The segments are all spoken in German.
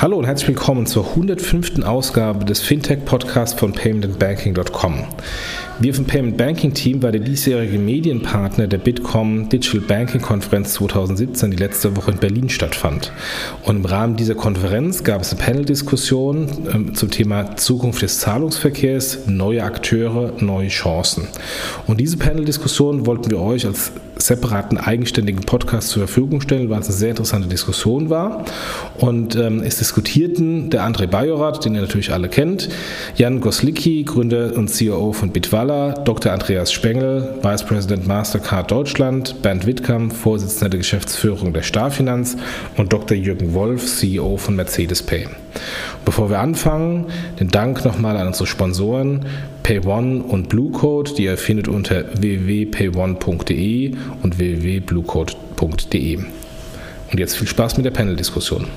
Hallo und herzlich willkommen zur 105. Ausgabe des Fintech-Podcasts von paymentandbanking.com. Wir vom Payment Banking Team war der diesjährige Medienpartner der Bitkom Digital Banking Konferenz 2017, die letzte Woche in Berlin stattfand. Und im Rahmen dieser Konferenz gab es eine Panel-Diskussion äh, zum Thema Zukunft des Zahlungsverkehrs, neue Akteure, neue Chancen. Und diese Panel-Diskussion wollten wir euch als separaten, eigenständigen Podcast zur Verfügung stellen, weil es eine sehr interessante Diskussion war. Und ähm, es diskutierten der André Bajorat, den ihr natürlich alle kennt, Jan Goslicki, Gründer und CEO von Bitwala, Dr. Andreas Spengel, Vice President Mastercard Deutschland, Bernd Wittkamp, Vorsitzender der Geschäftsführung der Starfinanz und Dr. Jürgen Wolf, CEO von Mercedes Pay. Bevor wir anfangen, den Dank nochmal an unsere Sponsoren PayOne und Bluecode, die ihr findet unter www.payone.de und www.bluecode.de. Und jetzt viel Spaß mit der Panel-Diskussion.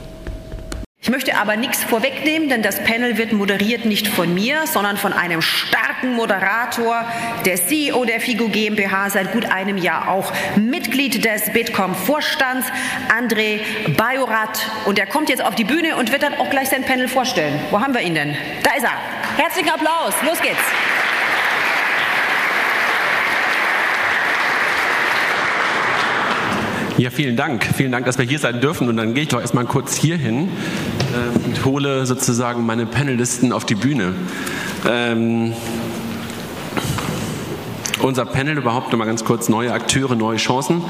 Ich möchte aber nichts vorwegnehmen, denn das Panel wird moderiert nicht von mir, sondern von einem starken Moderator, der CEO der FIGO GmbH, seit gut einem Jahr auch Mitglied des Bitkom Vorstands, André Bajorat. Und er kommt jetzt auf die Bühne und wird dann auch gleich sein Panel vorstellen. Wo haben wir ihn denn? Da ist er. Herzlichen Applaus. Los geht's. Ja, vielen Dank. Vielen Dank, dass wir hier sein dürfen. Und dann gehe ich doch erstmal kurz hier hin äh, und hole sozusagen meine Panelisten auf die Bühne. Ähm, unser Panel überhaupt nochmal ganz kurz neue Akteure, neue Chancen.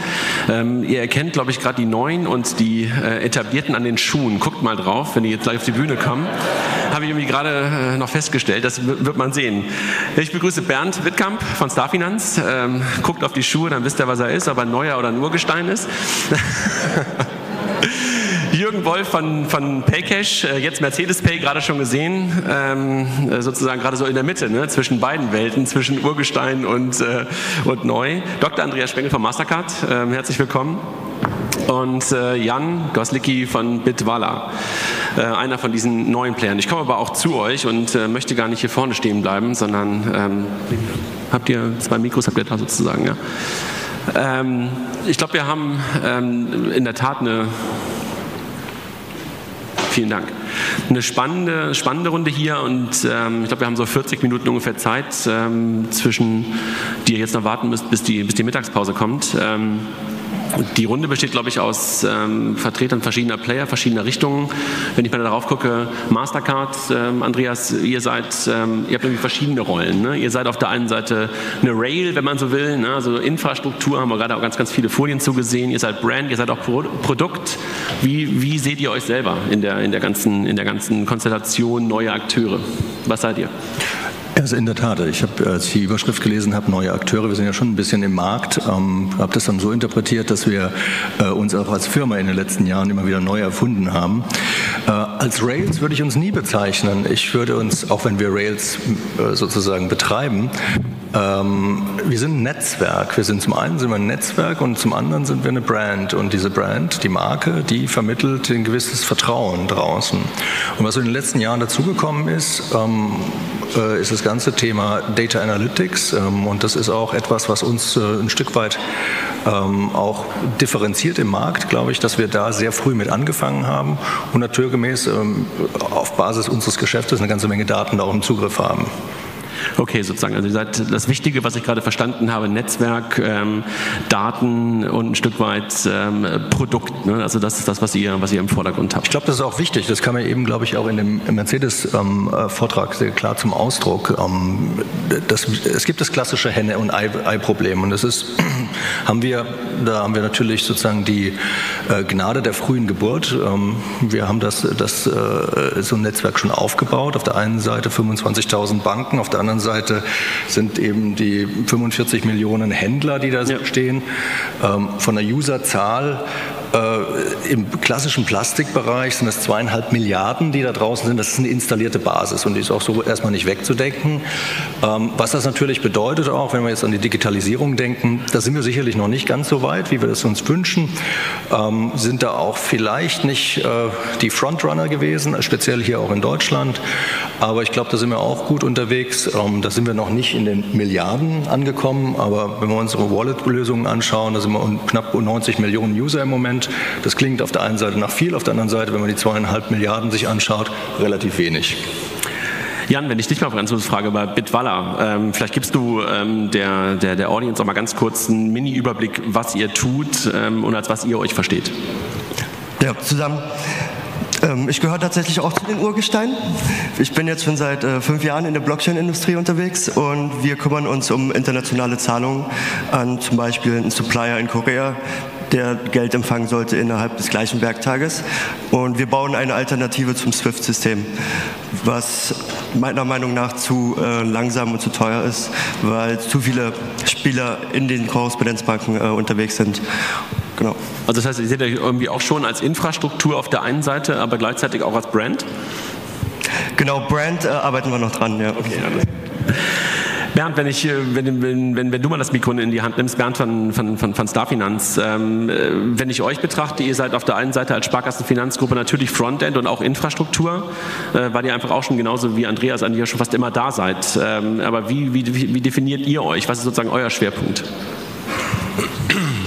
Ähm, ihr erkennt, glaube ich, gerade die neuen und die äh, etablierten an den Schuhen. Guckt mal drauf, wenn die jetzt gleich auf die Bühne kommen. Habe ich irgendwie gerade äh, noch festgestellt, das wird man sehen. Ich begrüße Bernd Wittkamp von Starfinanz. Ähm, guckt auf die Schuhe, dann wisst ihr, was er ist, ob er ein neuer oder ein Urgestein ist. Jürgen Wolf von, von Paycash, äh, jetzt Mercedes Pay, gerade schon gesehen, ähm, äh, sozusagen gerade so in der Mitte, ne, zwischen beiden Welten, zwischen Urgestein und, äh, und neu. Dr. Andreas Spengel von Mastercard, äh, herzlich willkommen. Und äh, Jan Goslicki von Bitwala, äh, einer von diesen neuen Playern. Ich komme aber auch zu euch und möchte gar nicht hier vorne stehen bleiben, sondern ähm, habt ihr zwei Mikros, habt ihr da sozusagen, ja. Ähm, ich glaube, wir haben ähm, in der Tat eine Vielen Dank. Eine spannende, spannende Runde hier und ähm, ich glaube, wir haben so 40 Minuten ungefähr Zeit, ähm, zwischen die ihr jetzt noch warten müsst, bis die, bis die Mittagspause kommt. Ähm, die Runde besteht, glaube ich, aus ähm, Vertretern verschiedener Player, verschiedener Richtungen. Wenn ich mal darauf gucke, Mastercard, ähm, Andreas, ihr seid, ähm, ihr habt irgendwie verschiedene Rollen. Ne? Ihr seid auf der einen Seite eine Rail, wenn man so will, ne? also Infrastruktur, haben wir gerade auch ganz, ganz viele Folien zugesehen. Ihr seid Brand, ihr seid auch Pro Produkt. Wie, wie seht ihr euch selber in der, in der, ganzen, in der ganzen Konstellation neue Akteure? Was seid ihr? Also in der Tat, ich habe, als ich die Überschrift gelesen habe, neue Akteure, wir sind ja schon ein bisschen im Markt, ähm, habe das dann so interpretiert, dass wir äh, uns auch als Firma in den letzten Jahren immer wieder neu erfunden haben. Äh, als Rails würde ich uns nie bezeichnen. Ich würde uns, auch wenn wir Rails äh, sozusagen betreiben, ähm, wir sind ein Netzwerk. Wir sind zum einen sind wir ein Netzwerk und zum anderen sind wir eine Brand. Und diese Brand, die Marke, die vermittelt ein gewisses Vertrauen draußen. Und was in den letzten Jahren dazugekommen ist, ähm, äh, ist das ganze Thema Data Analytics. Ähm, und das ist auch etwas, was uns äh, ein Stück weit ähm, auch differenziert im Markt, glaube ich, dass wir da sehr früh mit angefangen haben und naturgemäß ähm, auf Basis unseres Geschäftes eine ganze Menge Daten da auch im Zugriff haben. Okay, sozusagen. Also ihr seid das Wichtige, was ich gerade verstanden habe, Netzwerk, ähm, Daten und ein Stück weit ähm, Produkt. Ne? Also das ist das, was ihr, was ihr im Vordergrund habt. Ich glaube, das ist auch wichtig. Das kam ja eben, glaube ich, auch in dem Mercedes-Vortrag ähm, sehr klar zum Ausdruck. Ähm, das, es gibt das klassische Henne- und Ei-Problem. Und das ist, haben wir, da haben wir natürlich sozusagen die äh, Gnade der frühen Geburt. Ähm, wir haben das, das äh, so ein Netzwerk schon aufgebaut. Auf der einen Seite 25.000 Banken, auf der anderen Seite sind eben die 45 Millionen Händler, die da ja. stehen. Ähm, von der Userzahl äh, Im klassischen Plastikbereich sind es zweieinhalb Milliarden, die da draußen sind. Das ist eine installierte Basis und die ist auch so erstmal nicht wegzudenken. Ähm, was das natürlich bedeutet auch, wenn wir jetzt an die Digitalisierung denken, da sind wir sicherlich noch nicht ganz so weit, wie wir das uns wünschen. Ähm, sind da auch vielleicht nicht äh, die Frontrunner gewesen, speziell hier auch in Deutschland. Aber ich glaube, da sind wir auch gut unterwegs. Ähm, da sind wir noch nicht in den Milliarden angekommen. Aber wenn wir unsere Wallet-Lösungen anschauen, da sind wir knapp 90 Millionen User im Moment. Prozent. Das klingt auf der einen Seite nach viel, auf der anderen Seite, wenn man die zweieinhalb Milliarden sich anschaut, relativ wenig. Jan, wenn ich dich mal ganz kurz frage bei Bitwalla, ähm, vielleicht gibst du ähm, der, der, der Audience auch mal ganz kurz einen Mini-Überblick, was ihr tut ähm, und als was ihr euch versteht. Ja, zusammen. Ähm, ich gehöre tatsächlich auch zu den Urgesteinen. Ich bin jetzt schon seit äh, fünf Jahren in der Blockchain-Industrie unterwegs und wir kümmern uns um internationale Zahlungen an zum Beispiel einen Supplier in Korea, der Geld empfangen sollte innerhalb des gleichen Werktages. Und wir bauen eine Alternative zum SWIFT-System, was meiner Meinung nach zu äh, langsam und zu teuer ist, weil zu viele Spieler in den Korrespondenzbanken äh, unterwegs sind. Genau. Also das heißt, ihr seht euch irgendwie auch schon als Infrastruktur auf der einen Seite, aber gleichzeitig auch als Brand? Genau, Brand äh, arbeiten wir noch dran, ja. Okay, alles. Bernd, wenn, ich, äh, wenn, wenn, wenn, wenn, du mal das Mikro in die Hand nimmst, Bernd von, von, von, von Starfinanz, ähm, äh, wenn ich euch betrachte, ihr seid auf der einen Seite als Sparkassenfinanzgruppe natürlich Frontend und auch Infrastruktur, äh, weil ihr einfach auch schon genauso wie Andreas eigentlich ja schon fast immer da seid. Ähm, aber wie, wie, wie definiert ihr euch? Was ist sozusagen euer Schwerpunkt?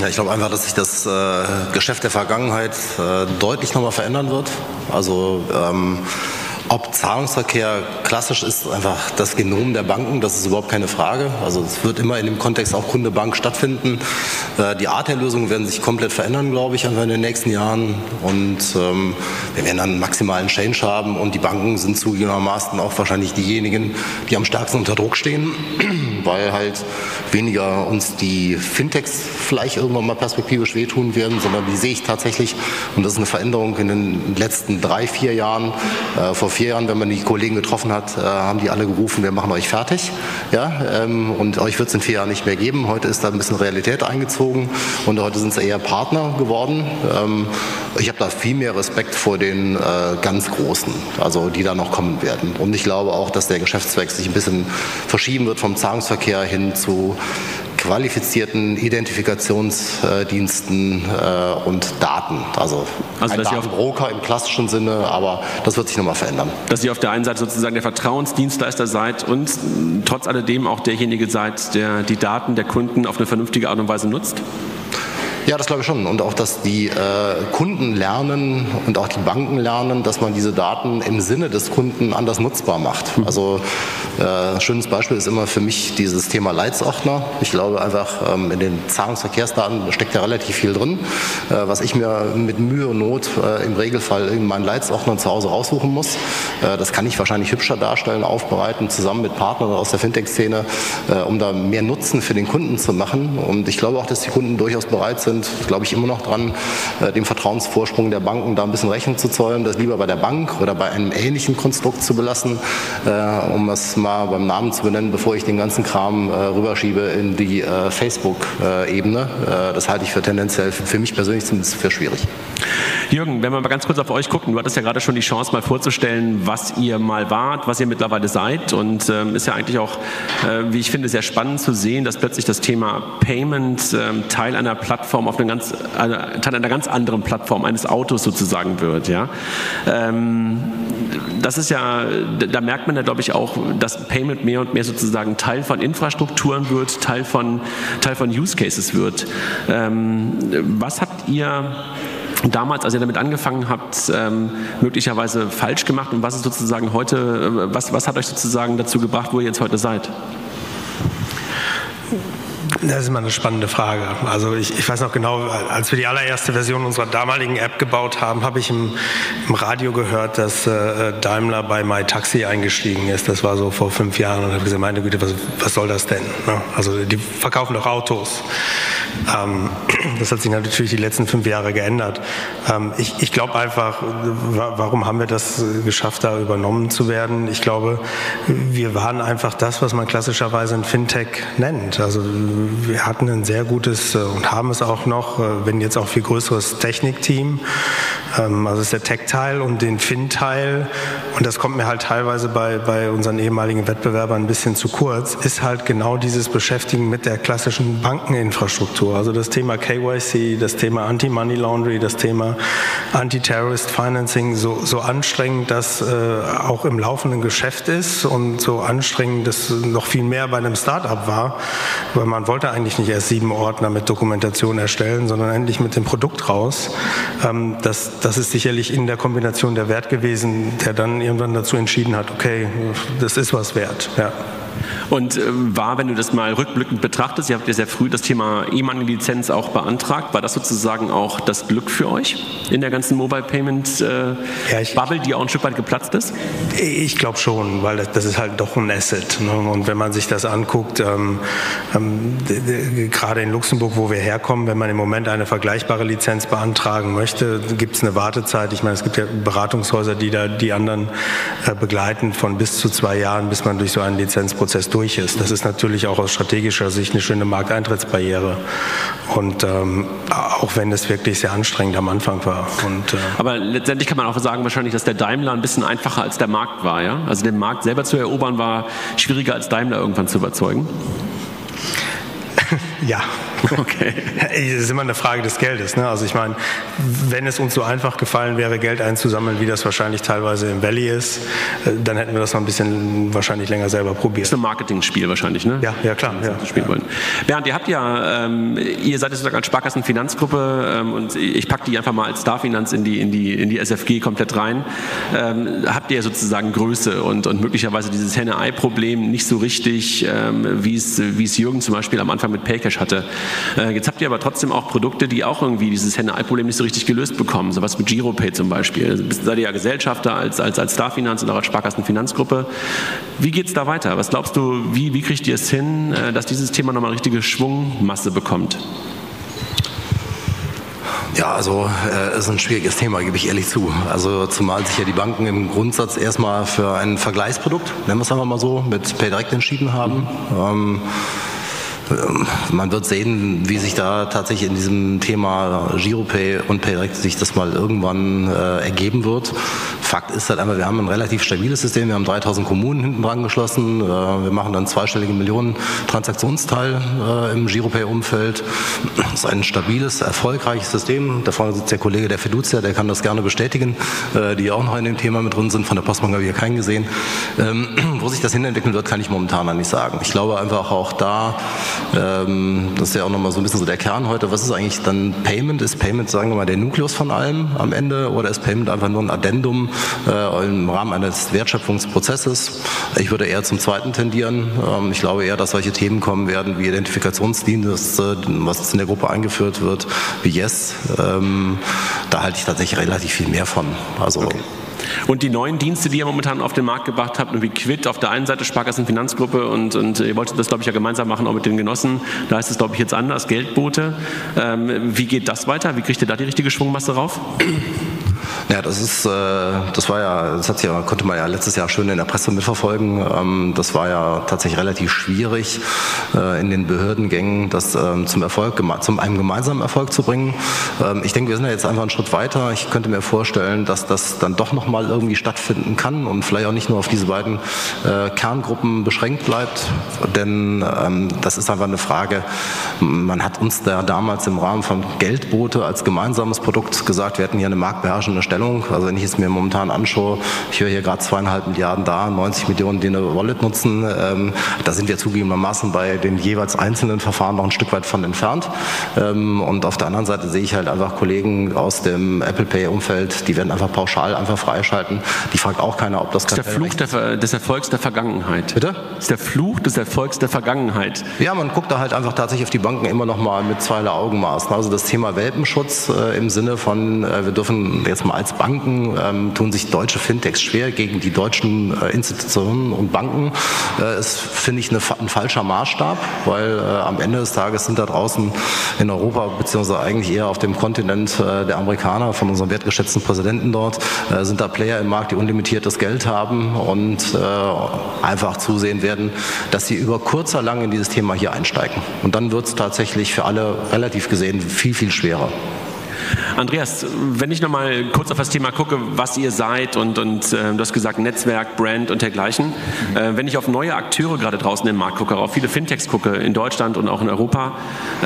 Ja, ich glaube einfach, dass sich das äh, Geschäft der Vergangenheit äh, deutlich nochmal verändern wird. Also ähm, ob Zahlungsverkehr klassisch ist, einfach das Genom der Banken, das ist überhaupt keine Frage. Also es wird immer in dem Kontext auch Kunde Bank stattfinden. Äh, die Art der Lösungen werden sich komplett verändern, glaube ich, in den nächsten Jahren. Und ähm, wir werden dann maximalen Change haben und die Banken sind zugegebenermaßen auch wahrscheinlich diejenigen, die am stärksten unter Druck stehen, weil halt weniger uns die Fintechs vielleicht irgendwann mal perspektivisch wehtun werden, sondern die sehe ich tatsächlich, und das ist eine Veränderung in den letzten drei, vier Jahren, äh, vor vier Jahren, wenn man die Kollegen getroffen hat, äh, haben die alle gerufen, wir machen euch fertig. Ja, ähm, und euch wird es in vier Jahren nicht mehr geben. Heute ist da ein bisschen Realität eingezogen und heute sind es eher Partner geworden. Ähm, ich habe da viel mehr Respekt vor den äh, ganz Großen, also die da noch kommen werden. Und ich glaube auch, dass der Geschäftszweck sich ein bisschen verschieben wird vom Zahlungsverkehr hin zu qualifizierten Identifikationsdiensten äh, und Daten. Also, also ein Datenbroker im klassischen Sinne, aber das wird sich nochmal verändern. Dass ihr auf der einen Seite sozusagen der Vertrauensdienstleister seid und trotz alledem auch derjenige seid, der die Daten der Kunden auf eine vernünftige Art und Weise nutzt? Ja, das glaube ich schon. Und auch, dass die äh, Kunden lernen und auch die Banken lernen, dass man diese Daten im Sinne des Kunden anders nutzbar macht. Mhm. Also äh, ein schönes Beispiel ist immer für mich dieses Thema Leitsordner. Ich glaube einfach, ähm, in den Zahlungsverkehrsdaten steckt ja relativ viel drin, äh, was ich mir mit Mühe und Not äh, im Regelfall in meinen Leitsordnern zu Hause raussuchen muss. Äh, das kann ich wahrscheinlich hübscher darstellen, aufbereiten, zusammen mit Partnern aus der Fintech-Szene, äh, um da mehr Nutzen für den Kunden zu machen. Und ich glaube auch, dass die Kunden durchaus bereit sind, sind, glaube ich, immer noch dran, äh, dem Vertrauensvorsprung der Banken da ein bisschen Rechnung zu zollen, das lieber bei der Bank oder bei einem ähnlichen Konstrukt zu belassen, äh, um es mal beim Namen zu benennen, bevor ich den ganzen Kram äh, rüberschiebe in die Facebook-Ebene. das halte ich für tendenziell für mich persönlich zumindest für schwierig. Jürgen, wenn wir mal ganz kurz auf euch gucken, du hattest ja gerade schon die Chance mal vorzustellen, was ihr mal wart, was ihr mittlerweile seid und ähm, ist ja eigentlich auch, äh, wie ich finde, sehr spannend zu sehen, dass plötzlich das Thema Payment ähm, Teil einer Plattform auf einer ganz, äh, Teil einer ganz anderen Plattform eines Autos sozusagen wird, ja. Ähm, das ist ja, da merkt man ja, glaube ich, auch, dass Payment mehr und mehr sozusagen Teil von Infrastrukturen wird, Teil von, Teil von Use Cases wird. Ähm, was habt ihr damals, als ihr damit angefangen habt, ähm, möglicherweise falsch gemacht und was ist sozusagen heute, äh, was, was hat euch sozusagen dazu gebracht, wo ihr jetzt heute seid? Das ist immer eine spannende Frage. Also ich, ich, weiß noch genau, als wir die allererste Version unserer damaligen App gebaut haben, habe ich im, im, Radio gehört, dass äh, Daimler bei MyTaxi eingestiegen ist. Das war so vor fünf Jahren und habe gesagt, meine Güte, was, was soll das denn? Ne? Also die verkaufen doch Autos. Ähm, das hat sich natürlich die letzten fünf Jahre geändert. Ähm, ich, ich glaube einfach, warum haben wir das geschafft, da übernommen zu werden? Ich glaube, wir waren einfach das, was man klassischerweise ein Fintech nennt. Also wir hatten ein sehr gutes äh, und haben es auch noch, äh, wenn jetzt auch viel größeres Technikteam. Ähm, also ist der Tech-Teil und den Fin-Teil. Und das kommt mir halt teilweise bei, bei unseren ehemaligen Wettbewerbern ein bisschen zu kurz, ist halt genau dieses Beschäftigen mit der klassischen Bankeninfrastruktur. Infrastruktur. Also das Thema KYC, das Thema Anti-Money Laundry, das Thema Anti-Terrorist Financing so, so anstrengend, dass äh, auch im laufenden Geschäft ist und so anstrengend, dass noch viel mehr bei einem Startup war, weil man wollte eigentlich nicht erst sieben Ordner mit Dokumentation erstellen, sondern endlich mit dem Produkt raus. Ähm, das, das ist sicherlich in der Kombination der Wert gewesen, der dann irgendwann dazu entschieden hat, okay, das ist was wert. Ja. Und äh, war, wenn du das mal rückblickend betrachtest, ihr habt ja sehr früh das Thema E-Money-Lizenz auch beantragt, war das sozusagen auch das Glück für euch in der ganzen Mobile Payment äh, ja, ich, Bubble, die auch ein Stück weit geplatzt ist? Ich glaube schon, weil das, das, ist halt doch ein Asset. Ne? Und wenn man sich das anguckt, ähm, ähm, gerade in Luxemburg, wo wir herkommen, wenn man im Moment eine vergleichbare Lizenz beantragen möchte, gibt es eine Wartezeit. Ich meine, es gibt ja Beratungshäuser, die da die anderen äh, begleiten von bis zu zwei Jahren, bis man durch so einen Lizenzprozess durch ist. Das ist natürlich auch aus strategischer Sicht eine schöne Markteintrittsbarriere. Und ähm, auch wenn es wirklich sehr anstrengend am Anfang war. Und, äh Aber letztendlich kann man auch sagen, wahrscheinlich, dass der Daimler ein bisschen einfacher als der Markt war. Ja? Also den Markt selber zu erobern war schwieriger als Daimler irgendwann zu überzeugen. ja. Okay. Es ist immer eine Frage des Geldes. Ne? Also ich meine, wenn es uns so einfach gefallen wäre, Geld einzusammeln, wie das wahrscheinlich teilweise im Valley ist, äh, dann hätten wir das noch ein bisschen wahrscheinlich länger selber probiert. Das ist ein Marketingspiel wahrscheinlich, ne? Ja, ja klar. Ja. Spielen wollen. Bernd, ihr habt ja, ähm, ihr seid sozusagen als Sparkassenfinanzgruppe ähm, und ich packe die einfach mal als Starfinanz in die, in die, in die SFG komplett rein. Ähm, habt ihr sozusagen Größe und, und möglicherweise dieses Henne-Ei-Problem nicht so richtig, ähm, wie es Jürgen zum Beispiel am Anfang mit Paycash hatte. Äh, jetzt habt ihr aber trotzdem auch Produkte, die auch irgendwie dieses Henne-Ei-Problem nicht so richtig gelöst bekommen. So was mit Giropay zum Beispiel. Also seid ihr ja Gesellschafter als, als, als Starfinanz und auch als Sparkassenfinanzgruppe. Wie geht es da weiter? Was glaubst du, wie, wie kriegt ihr es hin, äh, dass dieses Thema nochmal richtige Schwungmasse bekommt? Ja, also äh, ist ein schwieriges Thema, gebe ich ehrlich zu. Also zumal sich ja die Banken im Grundsatz erstmal für ein Vergleichsprodukt, nennen wir es einfach mal so, mit PayDirect entschieden haben. Ähm, ähm, man wird sehen, wie sich da tatsächlich in diesem Thema Giropay und PayDirect sich das mal irgendwann äh, ergeben wird. Fakt ist halt einfach, wir haben ein relativ stabiles System. Wir haben 3000 Kommunen hinten dran geschlossen. Äh, wir machen dann zweistellige Millionen Transaktionsteil äh, im Giropay-Umfeld. Das ist ein stabiles, erfolgreiches System. Da vorne sitzt der Kollege der Fiducia, der kann das gerne bestätigen, äh, die auch noch in dem Thema mit drin sind. Von der Postbank habe ich ja keinen gesehen. Ähm, wo sich das hinentwickeln wird, kann ich momentan noch nicht sagen. Ich glaube einfach auch da, ähm, das ist ja auch nochmal so ein bisschen so der Kern heute. Was ist eigentlich dann Payment? Ist Payment, sagen wir mal, der Nukleus von allem am Ende oder ist Payment einfach nur ein Addendum äh, im Rahmen eines Wertschöpfungsprozesses? Ich würde eher zum zweiten tendieren. Ähm, ich glaube eher, dass solche Themen kommen werden wie Identifikationsdienste, was in der Gruppe eingeführt wird, wie Yes. Ähm, da halte ich tatsächlich relativ viel mehr von. Also okay. Und die neuen Dienste, die ihr momentan auf den Markt gebracht habt, wie Quid auf der einen Seite, Sparkassen Finanzgruppe und, und ihr wolltet das, glaube ich, ja gemeinsam machen, auch mit den Genossen. Da ist es, glaube ich, jetzt anders, Geldboote. Ähm, wie geht das weiter? Wie kriegt ihr da die richtige Schwungmasse rauf? Ja, das ist, äh, das war ja, das hat ja, konnte man ja letztes Jahr schön in der Presse mitverfolgen. Ähm, das war ja tatsächlich relativ schwierig äh, in den Behördengängen, das ähm, zum Erfolg, zum einem gemeinsamen Erfolg zu bringen. Ähm, ich denke, wir sind ja jetzt einfach einen Schritt weiter. Ich könnte mir vorstellen, dass das dann doch noch mal irgendwie stattfinden kann und vielleicht auch nicht nur auf diese beiden äh, Kerngruppen beschränkt bleibt, denn das ist einfach eine Frage. Man hat uns da damals im Rahmen von Geldboote als gemeinsames Produkt gesagt, wir hätten hier eine marktbeherrschende Stellung. Also wenn ich es mir momentan anschaue, ich höre hier gerade zweieinhalb Milliarden da, 90 Millionen, die eine Wallet nutzen. Ähm, da sind wir zugegebenermaßen bei den jeweils einzelnen Verfahren noch ein Stück weit von entfernt. Ähm, und auf der anderen Seite sehe ich halt einfach Kollegen aus dem Apple Pay-Umfeld, die werden einfach pauschal einfach freischalten. Die fragt auch keiner, ob das... Das ist der Fluch der, des Erfolgs der Vergangenheit. Bitte? Das ist der Fluch des Erfolgs der Vergangenheit. Ja, man guckt da halt einfach tatsächlich auf die Banken immer noch mal mit zweierlei Augenmaßen. Also das Thema Welpenschutz äh, im Sinne von, äh, wir dürfen jetzt mal als Banken ähm, tun sich deutsche Fintechs schwer gegen die deutschen äh, Institutionen und Banken. Äh, ist, finde ich, eine, ein falscher Maßstab, weil äh, am Ende des Tages sind da draußen in Europa, beziehungsweise eigentlich eher auf dem Kontinent äh, der Amerikaner, von unserem wertgeschätzten Präsidenten dort, äh, sind da Player im Markt, die unlimitiertes Geld haben und äh, einfach zusehen werden, dass sie über kurzer lang in dieses Thema hier einsteigen. Und dann wird es tatsächlich für alle relativ gesehen viel, viel schwerer. Andreas, wenn ich nochmal kurz auf das Thema gucke, was ihr seid und, und äh, du hast gesagt Netzwerk, Brand und dergleichen. Mhm. Äh, wenn ich auf neue Akteure gerade draußen im Markt gucke, auf viele Fintechs gucke, in Deutschland und auch in Europa,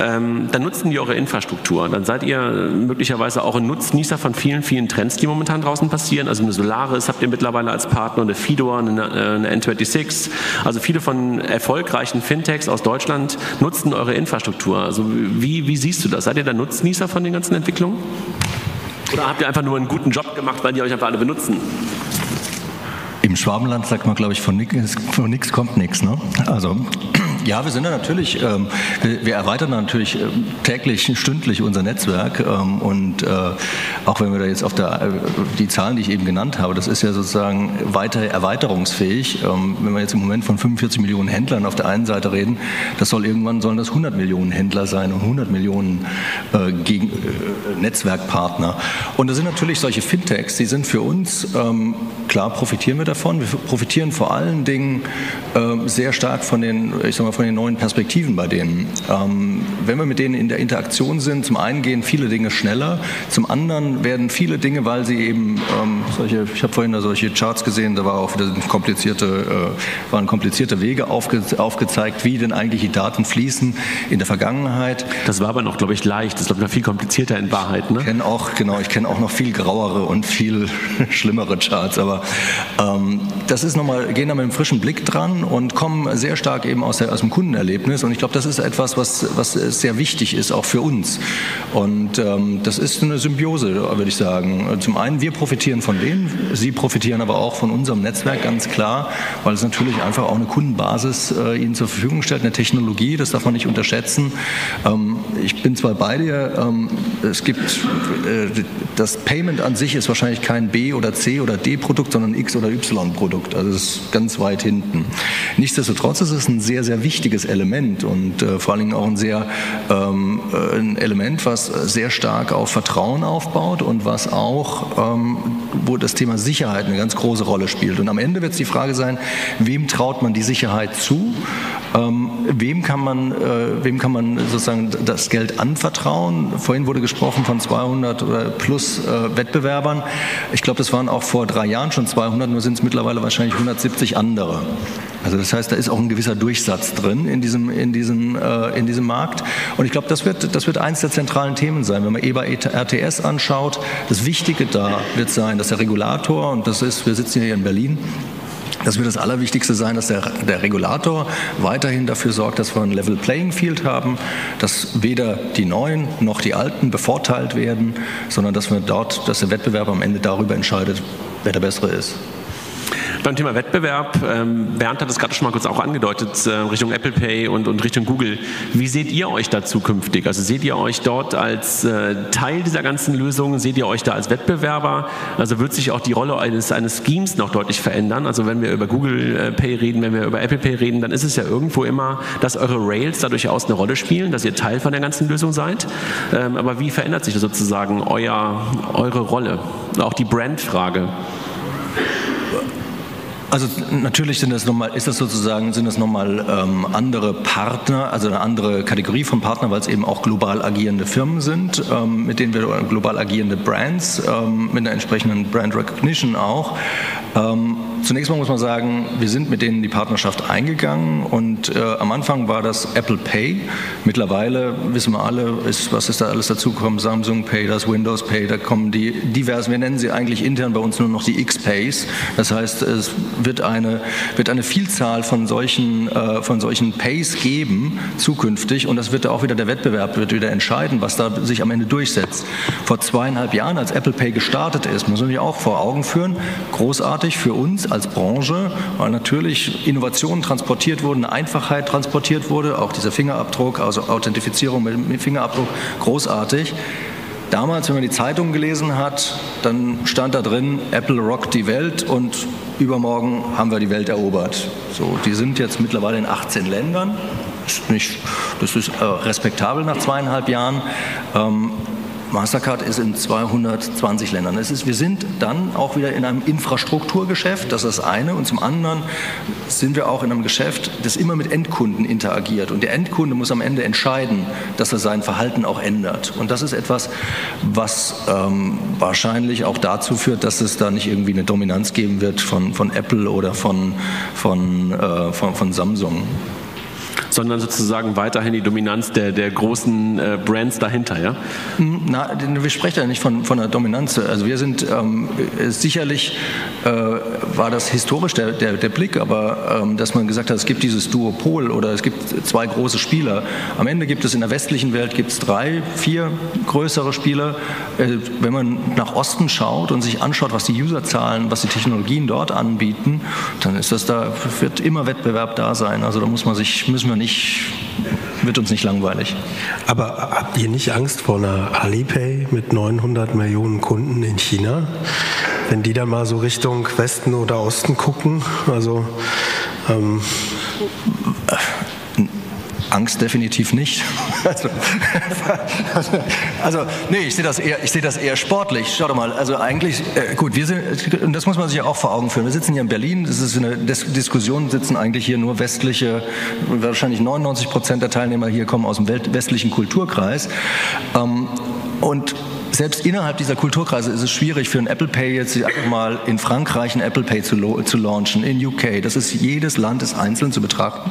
ähm, dann nutzen die eure Infrastruktur. Dann seid ihr möglicherweise auch ein Nutznießer von vielen, vielen Trends, die momentan draußen passieren. Also eine Solaris habt ihr mittlerweile als Partner, eine Fidor, eine, äh, eine N26. Also viele von erfolgreichen Fintechs aus Deutschland nutzen eure Infrastruktur. Also wie, wie siehst du das? Seid ihr da Nutznießer von den ganzen Entwicklungen? Oder habt ihr einfach nur einen guten Job gemacht, weil die euch einfach alle benutzen? Im Schwabenland sagt man, glaube ich, von nichts kommt nichts. Ne? Also ja, wir sind da natürlich, ähm, wir, wir, erweitern natürlich äh, täglich, stündlich unser Netzwerk ähm, und äh, auch wenn wir da jetzt auf der, äh, die Zahlen, die ich eben genannt habe, das ist ja sozusagen weiter erweiterungsfähig. Ähm, wenn wir jetzt im Moment von 45 Millionen Händlern auf der einen Seite reden, das soll irgendwann sollen das 100 Millionen Händler sein und 100 Millionen äh, gegen, äh, Netzwerkpartner. Und das sind natürlich solche Fintechs, die sind für uns, ähm, klar profitieren wir davon, wir profitieren vor allen Dingen äh, sehr stark von den, ich sag mal, von den neuen Perspektiven bei denen. Ähm, wenn wir mit denen in der Interaktion sind, zum einen gehen viele Dinge schneller, zum anderen werden viele Dinge, weil sie eben ähm, solche, ich habe vorhin da solche Charts gesehen, da war auch wieder komplizierte, äh, waren komplizierte Wege aufge, aufgezeigt, wie denn eigentlich die Daten fließen in der Vergangenheit. Das war aber noch, glaube ich, leicht. Das ist, glaube ich, noch viel komplizierter in Wahrheit. Ne? Ich kenne auch, genau, ich kenne auch noch viel grauere und viel schlimmere Charts, aber ähm, das ist nochmal, gehen da mit einem frischen Blick dran und kommen sehr stark eben aus, der, aus dem Kundenerlebnis. Und ich glaube, das ist etwas, was, was sehr wichtig ist, auch für uns. Und ähm, das ist eine Symbiose, würde ich sagen. Zum einen, wir profitieren von denen, sie profitieren aber auch von unserem Netzwerk, ganz klar, weil es natürlich einfach auch eine Kundenbasis äh, ihnen zur Verfügung stellt, eine Technologie, das darf man nicht unterschätzen. Ähm, ich bin zwar bei dir, ähm, es gibt, äh, das Payment an sich ist wahrscheinlich kein B- oder C- oder D-Produkt, sondern X- oder Y-Produkt. Also es ist ganz weit hinten. Nichtsdestotrotz ist es ein sehr, sehr wichtiges Element und äh, vor allen Dingen auch ein sehr ähm, äh, ein Element, was sehr stark auf Vertrauen aufbaut und was auch, ähm, wo das Thema Sicherheit eine ganz große Rolle spielt. Und am Ende wird es die Frage sein, wem traut man die Sicherheit zu? Ähm, wem, kann man, äh, wem kann man sozusagen das Geld anvertrauen? Vorhin wurde gesprochen von 200 oder plus äh, Wettbewerbern. Ich glaube, das waren auch vor drei Jahren schon 200, nur sind es mittlerweile wahrscheinlich 170 andere. Also das heißt, da ist auch ein gewisser Durchsatz drin in diesem, in diesem, äh, in diesem Markt. Und ich glaube, das wird, das wird eins der zentralen Themen sein. Wenn man EBA RTS anschaut, das Wichtige da wird sein, dass der Regulator, und das ist, wir sitzen hier in Berlin, das wird das Allerwichtigste sein, dass der, der, Regulator weiterhin dafür sorgt, dass wir ein Level Playing Field haben, dass weder die Neuen noch die Alten bevorteilt werden, sondern dass wir dort, dass der Wettbewerb am Ende darüber entscheidet, wer der Bessere ist. Beim Thema Wettbewerb, ähm, Bernd hat es gerade schon mal kurz auch angedeutet, äh, Richtung Apple Pay und, und Richtung Google. Wie seht ihr euch da zukünftig? Also seht ihr euch dort als äh, Teil dieser ganzen Lösung? Seht ihr euch da als Wettbewerber? Also wird sich auch die Rolle eines, eines Schemes noch deutlich verändern? Also wenn wir über Google äh, Pay reden, wenn wir über Apple Pay reden, dann ist es ja irgendwo immer, dass eure Rails da durchaus eine Rolle spielen, dass ihr Teil von der ganzen Lösung seid. Ähm, aber wie verändert sich sozusagen euer, eure Rolle? Auch die Brandfrage. Also natürlich sind das nochmal, ist das sozusagen, sind das nochmal ähm, andere Partner, also eine andere Kategorie von Partnern, weil es eben auch global agierende Firmen sind, ähm, mit denen wir global agierende Brands, ähm, mit einer entsprechenden Brand Recognition auch. Ähm, zunächst mal muss man sagen, wir sind mit denen die Partnerschaft eingegangen und äh, am Anfang war das Apple Pay. Mittlerweile wissen wir alle, ist, was ist da alles dazugekommen, Samsung Pay, das Windows Pay, da kommen die diversen, wir nennen sie eigentlich intern bei uns nur noch die X-Pays. Das heißt, es wird eine, wird eine Vielzahl von solchen, äh, von solchen Pays geben zukünftig und das wird auch wieder der Wettbewerb wird wieder entscheiden, was da sich am Ende durchsetzt. Vor zweieinhalb Jahren, als Apple Pay gestartet ist, muss man sich auch vor Augen führen, großartig für uns als Branche, weil natürlich Innovationen transportiert wurden, eine Einfachheit transportiert wurde, auch dieser Fingerabdruck, also Authentifizierung mit Fingerabdruck, großartig. Damals, wenn man die Zeitung gelesen hat, dann stand da drin, Apple rockt die Welt und übermorgen haben wir die Welt erobert. So, die sind jetzt mittlerweile in 18 Ländern. Das ist, nicht, das ist äh, respektabel nach zweieinhalb Jahren. Ähm, Mastercard ist in 220 Ländern. Es ist, wir sind dann auch wieder in einem Infrastrukturgeschäft, das ist das eine. Und zum anderen sind wir auch in einem Geschäft, das immer mit Endkunden interagiert. Und der Endkunde muss am Ende entscheiden, dass er sein Verhalten auch ändert. Und das ist etwas, was ähm, wahrscheinlich auch dazu führt, dass es da nicht irgendwie eine Dominanz geben wird von, von Apple oder von, von, äh, von, von Samsung sondern sozusagen weiterhin die Dominanz der, der großen äh, Brands dahinter, ja? Hm, na, wir sprechen ja nicht von, von einer Dominanz. Also wir sind ähm, sicherlich äh, war das historisch der, der, der Blick, aber ähm, dass man gesagt hat, es gibt dieses Duopol oder es gibt zwei große Spieler. Am Ende gibt es in der westlichen Welt gibt es drei, vier größere Spieler. Äh, wenn man nach Osten schaut und sich anschaut, was die Userzahlen, was die Technologien dort anbieten, dann ist das da wird immer Wettbewerb da sein. Also da muss man sich müssen wir nicht, wird uns nicht langweilig. Aber habt ihr nicht Angst vor einer Alipay mit 900 Millionen Kunden in China? Wenn die dann mal so Richtung Westen oder Osten gucken? Also. Ähm Angst definitiv nicht. Also, also, nee, ich sehe das eher, sehe das eher sportlich. Schau doch mal, also eigentlich, äh, gut, wir sind, und das muss man sich ja auch vor Augen führen. Wir sitzen hier in Berlin, das ist eine Dis Diskussion, sitzen eigentlich hier nur westliche, wahrscheinlich 99 Prozent der Teilnehmer hier kommen aus dem westlichen Kulturkreis. Ähm, und selbst innerhalb dieser Kulturkreise ist es schwierig für ein Apple Pay jetzt einfach mal in Frankreich ein Apple Pay zu, zu launchen, in UK. Das ist jedes Land ist einzeln zu betrachten.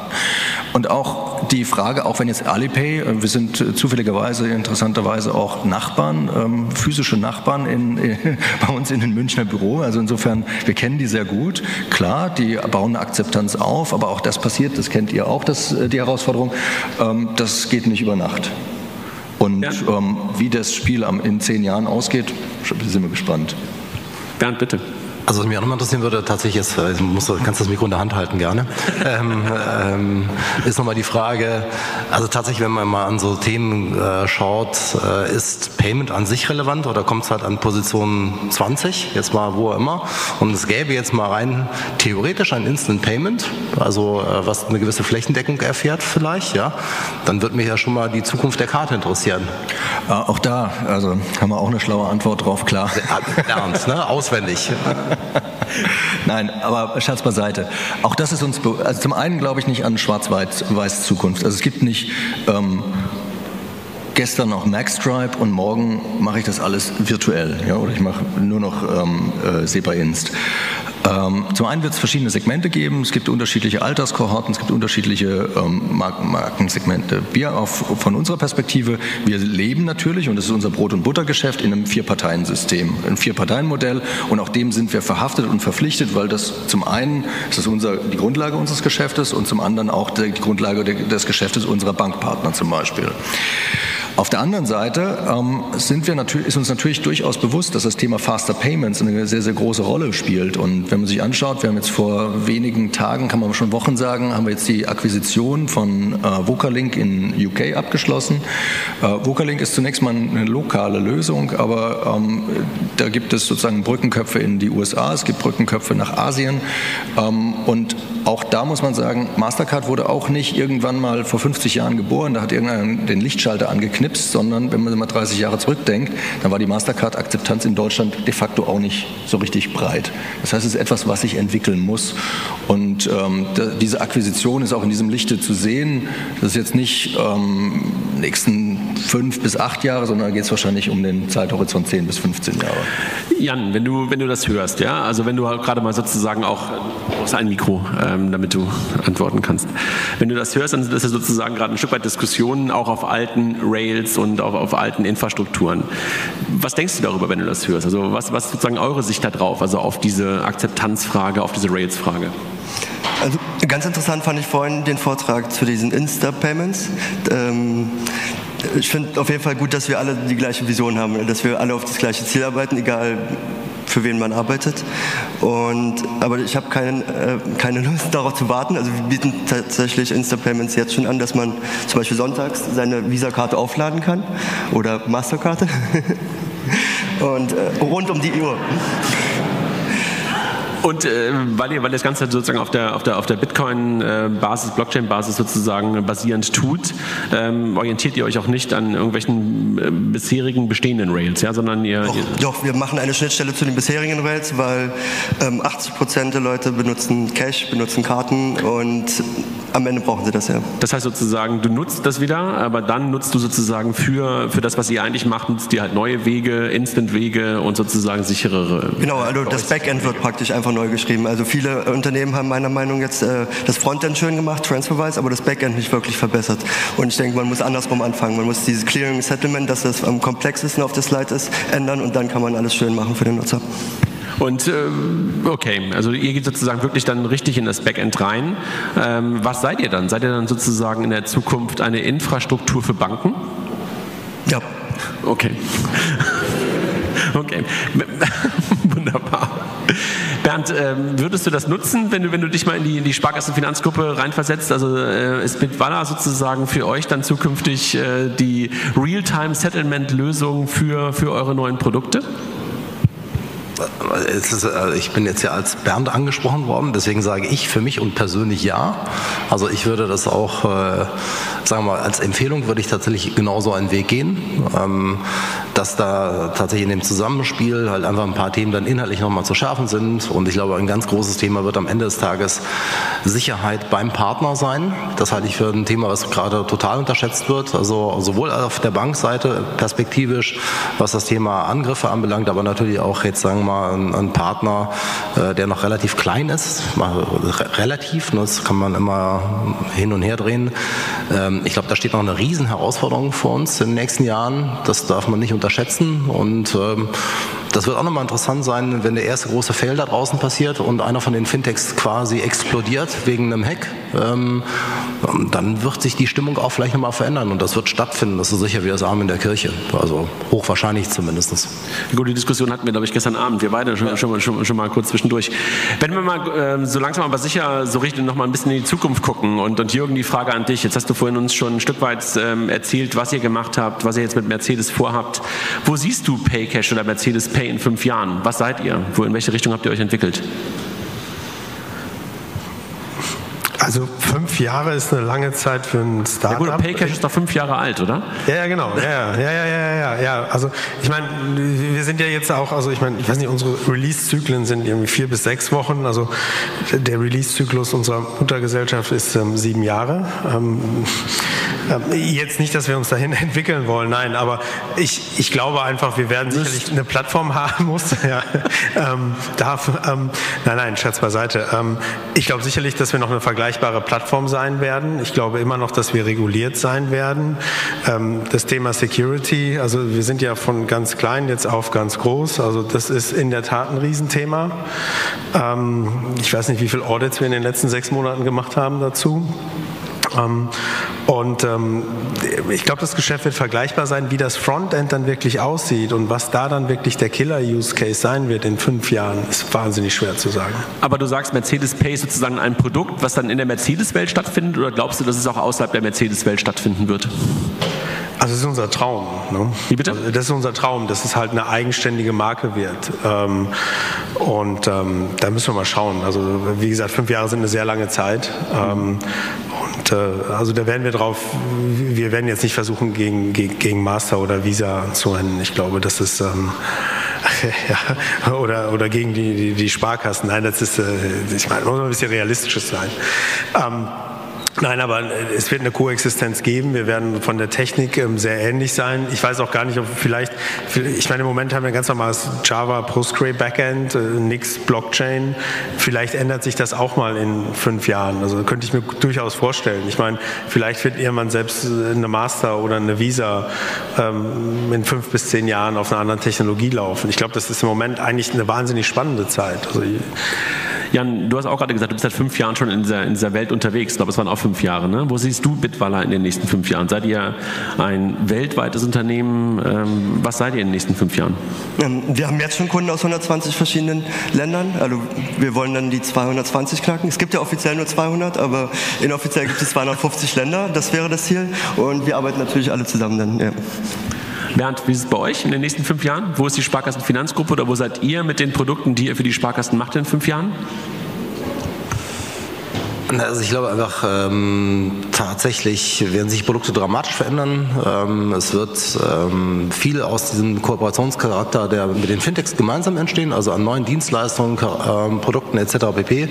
Und auch die Frage, auch wenn jetzt Alipay, äh, wir sind zufälligerweise, interessanterweise auch Nachbarn, ähm, physische Nachbarn in, in, bei uns in den Münchner Büro. Also insofern, wir kennen die sehr gut. Klar, die bauen eine Akzeptanz auf, aber auch das passiert, das kennt ihr auch, das, äh, die Herausforderung. Ähm, das geht nicht über Nacht. Und ja. ähm, wie das Spiel in zehn Jahren ausgeht, sind wir gespannt. Bernd, bitte. Also was mich auch nochmal interessieren würde, tatsächlich ist, äh, musst, kannst das Mikro in der Hand halten gerne, ähm, ähm, ist nochmal die Frage, also tatsächlich, wenn man mal an so Themen äh, schaut, äh, ist Payment an sich relevant oder kommt es halt an Position 20, jetzt mal wo immer, und es gäbe jetzt mal rein theoretisch ein Instant Payment, also äh, was eine gewisse Flächendeckung erfährt vielleicht, ja, dann wird mich ja schon mal die Zukunft der Karte interessieren. Äh, auch da, also haben wir auch eine schlaue Antwort drauf, klar. Ernst, ne? auswendig. Nein, aber Schatz beiseite. Auch das ist uns, also zum einen glaube ich nicht an schwarz-weiß Zukunft. Also es gibt nicht ähm, gestern noch Maxstripe und morgen mache ich das alles virtuell. Ja, oder ich mache nur noch ähm, äh, SEPA Inst. Ähm, zum einen wird es verschiedene Segmente geben. Es gibt unterschiedliche Alterskohorten, es gibt unterschiedliche ähm, Markensegmente. Wir auf, von unserer Perspektive, wir leben natürlich, und das ist unser Brot- und Buttergeschäft, in einem Vier-Parteien-System, ein Vier-Parteien-Modell. Und auch dem sind wir verhaftet und verpflichtet, weil das zum einen ist das unser, die Grundlage unseres Geschäftes und zum anderen auch die Grundlage des Geschäftes unserer Bankpartner zum Beispiel. Auf der anderen Seite ähm, sind wir ist uns natürlich durchaus bewusst, dass das Thema Faster Payments eine sehr, sehr große Rolle spielt. Und wenn man sich anschaut, wir haben jetzt vor wenigen Tagen, kann man schon Wochen sagen, haben wir jetzt die Akquisition von äh, Vocalink in UK abgeschlossen. Äh, Vocalink ist zunächst mal eine lokale Lösung, aber ähm, da gibt es sozusagen Brückenköpfe in die USA, es gibt Brückenköpfe nach Asien ähm, und auch da muss man sagen, Mastercard wurde auch nicht irgendwann mal vor 50 Jahren geboren, da hat irgendeiner den Lichtschalter angeknipst, sondern wenn man mal 30 Jahre zurückdenkt, dann war die Mastercard-Akzeptanz in Deutschland de facto auch nicht so richtig breit. Das heißt, es etwas, was sich entwickeln muss. Und ähm, diese Akquisition ist auch in diesem Lichte zu sehen. Das ist jetzt nicht ähm, nächsten fünf bis acht Jahre, sondern da geht es wahrscheinlich um den Zeithorizont 10 bis 15 Jahre. Jan, wenn du, wenn du das hörst, ja, also wenn du halt gerade mal sozusagen auch aus ein Mikro, ähm, damit du antworten kannst. Wenn du das hörst, dann ist das sozusagen gerade ein Stück weit Diskussionen auch auf alten Rails und auch auf alten Infrastrukturen. Was denkst du darüber, wenn du das hörst? Also was, was ist sozusagen eure Sicht da drauf, also auf diese Akzeptanzfrage, auf diese Rails-Frage? Also ganz interessant fand ich vorhin den Vortrag zu diesen Insta-Payments. Ähm, ich finde auf jeden Fall gut, dass wir alle die gleiche Vision haben, dass wir alle auf das gleiche Ziel arbeiten, egal für wen man arbeitet. Und, aber ich habe kein, äh, keine Lust darauf zu warten. Also wir bieten tatsächlich Insta-Payments jetzt schon an, dass man zum Beispiel sonntags seine Visa-Karte aufladen kann oder Masterkarte. Und äh, rund um die Uhr. Und äh, weil, ihr, weil ihr das Ganze sozusagen auf der, auf der, auf der Bitcoin-Basis, Blockchain-Basis sozusagen basierend tut, ähm, orientiert ihr euch auch nicht an irgendwelchen äh, bisherigen bestehenden Rails, ja, sondern ihr doch, ihr doch, wir machen eine Schnittstelle zu den bisherigen Rails, weil ähm, 80 Prozent der Leute benutzen Cash, benutzen Karten und am Ende brauchen sie das ja. Das heißt sozusagen, du nutzt das wieder, aber dann nutzt du sozusagen für, für das, was ihr eigentlich macht, nutzt ihr halt neue Wege, Instant-Wege und sozusagen sicherere. Genau, also das Backend wird praktisch einfach neu geschrieben. Also viele Unternehmen haben meiner Meinung nach jetzt äh, das Frontend schön gemacht, TransferWise, aber das Backend nicht wirklich verbessert. Und ich denke, man muss andersrum anfangen. Man muss dieses Clearing Settlement, dass das am komplexesten auf der Slide ist, ändern und dann kann man alles schön machen für den Nutzer. Und ähm, okay, also ihr geht sozusagen wirklich dann richtig in das Backend rein. Ähm, was seid ihr dann? Seid ihr dann sozusagen in der Zukunft eine Infrastruktur für Banken? Ja. Okay. Okay. Wunderbar. Bernd, ähm, würdest du das nutzen, wenn du, wenn du dich mal in die, in die Sparkassenfinanzgruppe reinversetzt? Also äh, ist Bitwala sozusagen für euch dann zukünftig äh, die Real-Time-Settlement-Lösung für, für eure neuen Produkte? Ist, äh, ich bin jetzt ja als Bernd angesprochen worden, deswegen sage ich für mich und persönlich ja. Also ich würde das auch, äh, sagen wir mal, als Empfehlung würde ich tatsächlich genauso einen Weg gehen, ähm, dass da tatsächlich in dem Zusammenspiel halt einfach ein paar Themen dann inhaltlich nochmal zu schärfen sind. Und ich glaube, ein ganz großes Thema wird am Ende des Tages Sicherheit beim Partner sein. Das halte ich für ein Thema, was gerade total unterschätzt wird. Also sowohl auf der Bankseite perspektivisch, was das Thema Angriffe anbelangt, aber natürlich auch jetzt sagen wir mal ein, ein Partner, äh, der noch relativ klein ist, relativ, ne, das kann man immer hin und her drehen. Ähm, ich glaube, da steht noch eine riesen Herausforderung vor uns in den nächsten Jahren. Das darf man nicht unterschätzen und ähm, das wird auch nochmal interessant sein, wenn der erste große Fail da draußen passiert und einer von den Fintechs quasi explodiert wegen einem Hack. Ähm, dann wird sich die Stimmung auch vielleicht nochmal verändern und das wird stattfinden. Das ist sicher wie das Arm in der Kirche. Also hochwahrscheinlich zumindest. Gut, die Diskussion hatten wir, glaube ich, gestern Abend. Wir beide schon, schon, schon, schon mal kurz zwischendurch. Wenn wir mal äh, so langsam aber sicher so richtig nochmal ein bisschen in die Zukunft gucken und, und Jürgen, die Frage an dich. Jetzt hast du vorhin uns schon ein Stück weit ähm, erzählt, was ihr gemacht habt, was ihr jetzt mit Mercedes vorhabt. Wo siehst du Paycash oder Mercedes Pay in fünf Jahren? Was seid ihr? Wo, in welche Richtung habt ihr euch entwickelt? Also fünf Jahre ist eine lange Zeit für ein Startup. Ja gut, Paycash ist doch fünf Jahre alt, oder? Ja, ja, genau. Ja, ja, ja, ja, ja, ja. Also ich meine, wir sind ja jetzt auch, also ich meine, ich weiß nicht, unsere Release-Zyklen sind irgendwie vier bis sechs Wochen. Also der Release-Zyklus unserer Muttergesellschaft ist ähm, sieben Jahre. Ähm, äh, jetzt nicht, dass wir uns dahin entwickeln wollen, nein, aber ich, ich glaube einfach, wir werden sicherlich eine Plattform haben, muss, ja, ähm, darf, ähm, nein, nein, Scherz beiseite. Ähm, ich glaube sicherlich, dass wir noch eine vergleichbare vergleichbare Plattform sein werden. Ich glaube immer noch, dass wir reguliert sein werden. Ähm, das Thema Security, also wir sind ja von ganz klein jetzt auf ganz groß. Also das ist in der Tat ein Riesenthema. Ähm, ich weiß nicht, wie viele Audits wir in den letzten sechs Monaten gemacht haben dazu. Ähm, und ähm, ich glaube, das Geschäft wird vergleichbar sein, wie das Frontend dann wirklich aussieht und was da dann wirklich der Killer-Use-Case sein wird in fünf Jahren, ist wahnsinnig schwer zu sagen. Aber du sagst, Mercedes Pay ist sozusagen ein Produkt, was dann in der Mercedes-Welt stattfindet oder glaubst du, dass es auch außerhalb der Mercedes-Welt stattfinden wird? Also das ist unser Traum. Ne? Wie bitte? Also das ist unser Traum, dass es halt eine eigenständige Marke wird. Ähm, und ähm, da müssen wir mal schauen. Also wie gesagt, fünf Jahre sind eine sehr lange Zeit. Ähm, und äh, also da werden wir drauf, wir werden jetzt nicht versuchen, gegen, gegen, gegen Master oder Visa zu rennen. Ich glaube, das ist ähm, ja, oder, oder gegen die, die, die Sparkassen. Nein, das ist, äh, ich meine, muss ein bisschen realistisches sein. Ähm, Nein, aber äh, es wird eine Koexistenz geben. Wir werden von der Technik ähm, sehr ähnlich sein. Ich weiß auch gar nicht, ob vielleicht, ich meine, im Moment haben wir ein ganz normales Java Postgre Backend, äh, nix Blockchain. Vielleicht ändert sich das auch mal in fünf Jahren. Also könnte ich mir durchaus vorstellen. Ich meine, vielleicht wird irgendwann selbst äh, eine Master oder eine Visa ähm, in fünf bis zehn Jahren auf einer anderen Technologie laufen. Ich glaube, das ist im Moment eigentlich eine wahnsinnig spannende Zeit. Also, Jan, du hast auch gerade gesagt, du bist seit fünf Jahren schon in dieser, in dieser Welt unterwegs. Ich glaube, es waren auch fünf Jahre. Ne? Wo siehst du Bitwalla in den nächsten fünf Jahren? Seid ihr ein weltweites Unternehmen? Ähm, was seid ihr in den nächsten fünf Jahren? Ähm, wir haben jetzt schon Kunden aus 120 verschiedenen Ländern. Also wir wollen dann die 220 knacken. Es gibt ja offiziell nur 200, aber inoffiziell gibt es 250 Länder. Das wäre das Ziel. Und wir arbeiten natürlich alle zusammen dann. Ja. Bernd, wie ist es bei euch in den nächsten fünf Jahren? Wo ist die Sparkassenfinanzgruppe oder wo seid ihr mit den Produkten, die ihr für die Sparkassen macht in fünf Jahren? Also ich glaube einfach, ähm, tatsächlich werden sich Produkte dramatisch verändern. Ähm, es wird ähm, viel aus diesem Kooperationscharakter, der mit den Fintechs gemeinsam entstehen, also an neuen Dienstleistungen, ähm, Produkten etc. pp.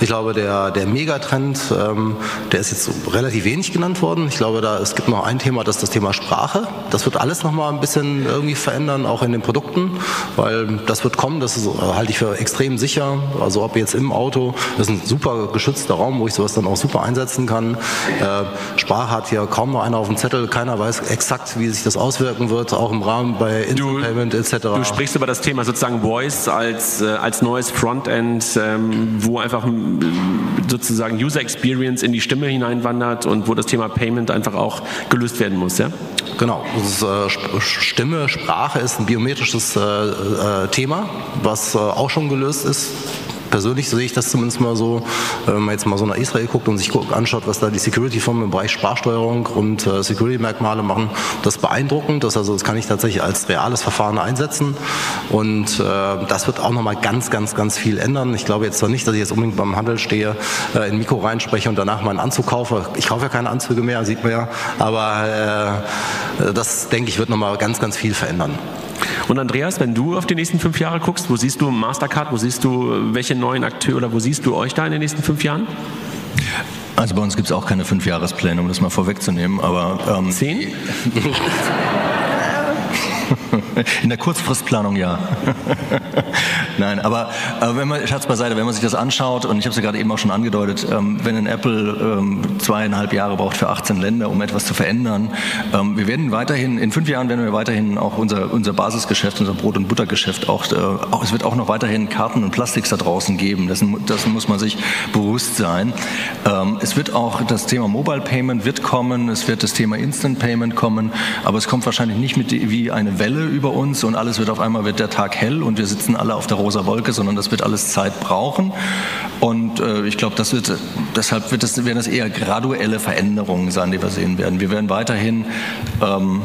Ich glaube, der, der Megatrend, ähm, der ist jetzt relativ wenig genannt worden. Ich glaube, da, es gibt noch ein Thema, das ist das Thema Sprache. Das wird alles noch mal ein bisschen irgendwie verändern, auch in den Produkten, weil das wird kommen, das ist, halte ich für extrem sicher. Also ob jetzt im Auto, das ist ein super geschützter Raum, wo ich sowas dann auch super einsetzen kann. Äh, Sprache hat hier kaum noch einer auf dem Zettel, keiner weiß exakt, wie sich das auswirken wird, auch im Rahmen bei Instant Payment etc. Du sprichst über das Thema sozusagen Voice als, äh, als neues Frontend, ähm, wo einfach sozusagen User Experience in die Stimme hineinwandert und wo das Thema Payment einfach auch gelöst werden muss, ja? Genau, ist, äh, Stimme, Sprache ist ein biometrisches äh, äh, Thema, was äh, auch schon gelöst ist persönlich sehe ich das zumindest mal so, wenn man jetzt mal so nach Israel guckt und sich anschaut, was da die Security-Firmen im Bereich Sprachsteuerung und äh, Security-Merkmale machen, das ist beeindruckend. Das, also, das kann ich tatsächlich als reales Verfahren einsetzen und äh, das wird auch nochmal ganz, ganz, ganz viel ändern. Ich glaube jetzt zwar nicht, dass ich jetzt unbedingt beim Handel stehe, äh, in Mikro reinspreche und danach meinen Anzug kaufe. Ich kaufe ja keine Anzüge mehr, sieht man ja, aber äh, das, denke ich, wird nochmal ganz, ganz viel verändern. Und Andreas, wenn du auf die nächsten fünf Jahre guckst, wo siehst du Mastercard, wo siehst du welche neuen Akteure oder wo siehst du euch da in den nächsten fünf Jahren? Also bei uns gibt es auch keine Fünfjahrespläne, um das mal vorwegzunehmen, aber ähm, zehn? In der Kurzfristplanung ja. Nein, aber, aber wenn man, Schatz beiseite, wenn man sich das anschaut, und ich habe es ja gerade eben auch schon angedeutet, ähm, wenn ein Apple ähm, zweieinhalb Jahre braucht für 18 Länder, um etwas zu verändern, ähm, wir werden weiterhin, in fünf Jahren werden wir weiterhin auch unser, unser Basisgeschäft, unser Brot- und Buttergeschäft auch, äh, auch, es wird auch noch weiterhin Karten und Plastiks da draußen geben, das, das muss man sich bewusst sein. Ähm, es wird auch das Thema Mobile Payment wird kommen, es wird das Thema Instant Payment kommen, aber es kommt wahrscheinlich nicht mit wie eine Welle über uns und alles wird auf einmal wird der Tag hell und wir sitzen alle auf der rosa Wolke, sondern das wird alles Zeit brauchen. Und äh, ich glaube, das wird, deshalb wird das, werden das eher graduelle Veränderungen sein, die wir sehen werden. Wir werden weiterhin ähm,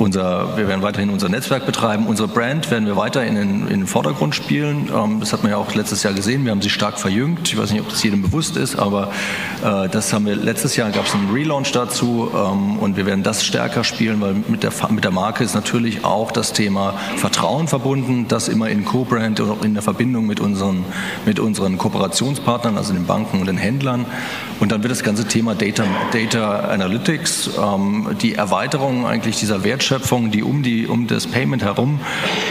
unser, wir werden weiterhin unser Netzwerk betreiben. Unsere Brand werden wir weiter in den, in den Vordergrund spielen. Ähm, das hat man ja auch letztes Jahr gesehen. Wir haben sie stark verjüngt. Ich weiß nicht, ob das jedem bewusst ist, aber äh, das haben wir letztes Jahr gab es einen Relaunch dazu ähm, und wir werden das stärker spielen, weil mit der, mit der Marke ist natürlich auch das Thema Vertrauen verbunden, das immer in Co-Brand oder in der Verbindung mit unseren, mit unseren Kooperationspartnern, also den Banken und den Händlern. Und dann wird das ganze Thema Data, Data Analytics, ähm, die Erweiterung eigentlich dieser Wertschöpfung Wertschöpfung, die um, die, um das Payment herum